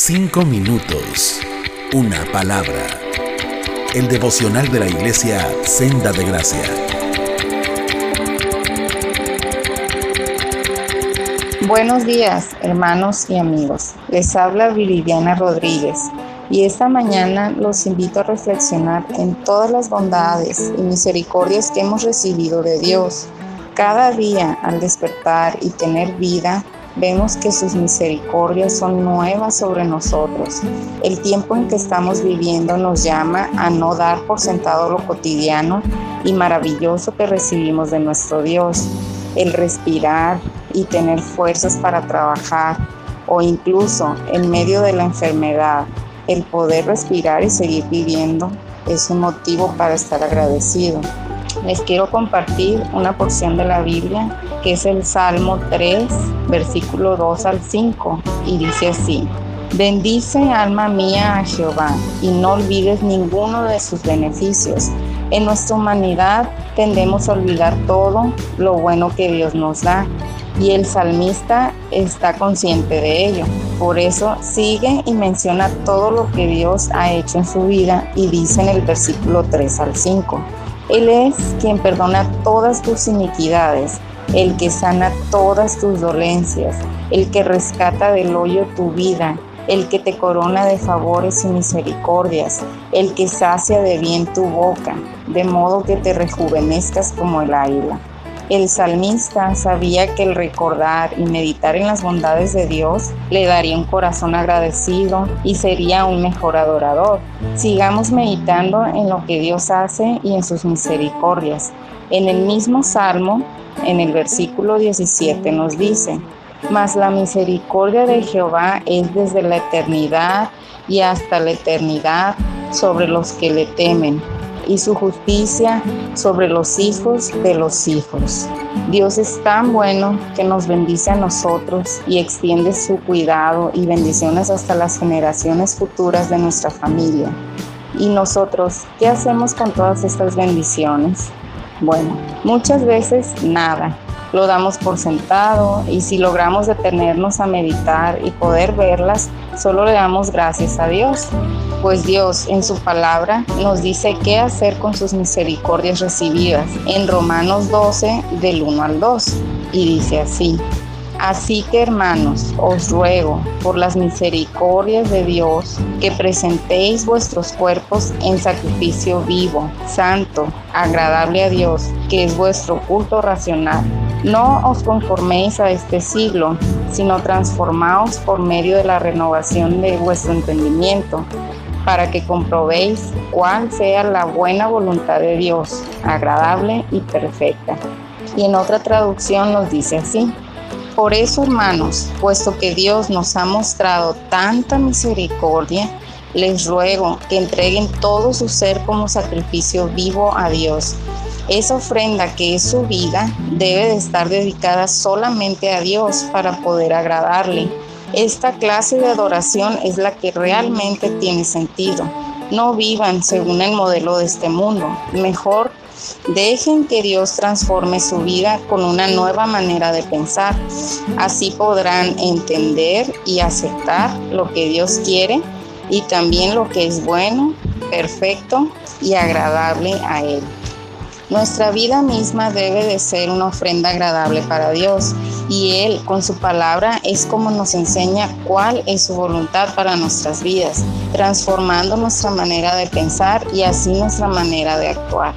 Cinco minutos. Una palabra. El devocional de la iglesia Senda de Gracia. Buenos días, hermanos y amigos. Les habla Viridiana Rodríguez y esta mañana los invito a reflexionar en todas las bondades y misericordias que hemos recibido de Dios. Cada día al despertar y tener vida, vemos que sus misericordias son nuevas sobre nosotros. El tiempo en que estamos viviendo nos llama a no dar por sentado lo cotidiano y maravilloso que recibimos de nuestro Dios. El respirar y tener fuerzas para trabajar o incluso en medio de la enfermedad, el poder respirar y seguir viviendo es un motivo para estar agradecido. Les quiero compartir una porción de la Biblia que es el Salmo 3, versículo 2 al 5, y dice así. Bendice alma mía a Jehová y no olvides ninguno de sus beneficios. En nuestra humanidad tendemos a olvidar todo lo bueno que Dios nos da y el salmista está consciente de ello. Por eso sigue y menciona todo lo que Dios ha hecho en su vida y dice en el versículo 3 al 5. Él es quien perdona todas tus iniquidades el que sana todas tus dolencias, el que rescata del hoyo tu vida, el que te corona de favores y misericordias, el que sacia de bien tu boca, de modo que te rejuvenezcas como el águila. El salmista sabía que el recordar y meditar en las bondades de Dios le daría un corazón agradecido y sería un mejor adorador. Sigamos meditando en lo que Dios hace y en sus misericordias. En el mismo salmo en el versículo 17 nos dice, mas la misericordia de Jehová es desde la eternidad y hasta la eternidad sobre los que le temen, y su justicia sobre los hijos de los hijos. Dios es tan bueno que nos bendice a nosotros y extiende su cuidado y bendiciones hasta las generaciones futuras de nuestra familia. ¿Y nosotros qué hacemos con todas estas bendiciones? Bueno, muchas veces nada. Lo damos por sentado y si logramos detenernos a meditar y poder verlas, solo le damos gracias a Dios, pues Dios en su palabra nos dice qué hacer con sus misericordias recibidas en Romanos 12 del 1 al 2 y dice así. Así que hermanos, os ruego por las misericordias de Dios que presentéis vuestros cuerpos en sacrificio vivo, santo, agradable a Dios, que es vuestro culto racional. No os conforméis a este siglo, sino transformaos por medio de la renovación de vuestro entendimiento, para que comprobéis cuál sea la buena voluntad de Dios, agradable y perfecta. Y en otra traducción nos dice así por eso, hermanos, puesto que Dios nos ha mostrado tanta misericordia, les ruego que entreguen todo su ser como sacrificio vivo a Dios. Esa ofrenda que es su vida debe de estar dedicada solamente a Dios para poder agradarle. Esta clase de adoración es la que realmente tiene sentido. No vivan según el modelo de este mundo. Mejor Dejen que Dios transforme su vida con una nueva manera de pensar. Así podrán entender y aceptar lo que Dios quiere y también lo que es bueno, perfecto y agradable a Él. Nuestra vida misma debe de ser una ofrenda agradable para Dios y Él con su palabra es como nos enseña cuál es su voluntad para nuestras vidas, transformando nuestra manera de pensar y así nuestra manera de actuar.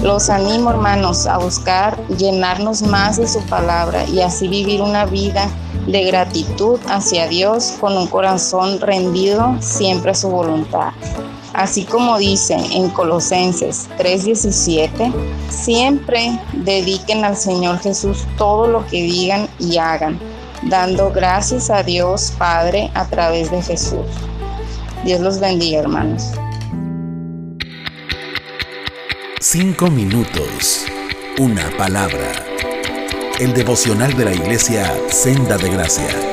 Los animo, hermanos, a buscar llenarnos más de su palabra y así vivir una vida de gratitud hacia Dios con un corazón rendido siempre a su voluntad. Así como dice en Colosenses 3:17, siempre dediquen al Señor Jesús todo lo que digan y hagan, dando gracias a Dios Padre a través de Jesús. Dios los bendiga, hermanos. Cinco minutos. Una palabra. El devocional de la iglesia Senda de Gracia.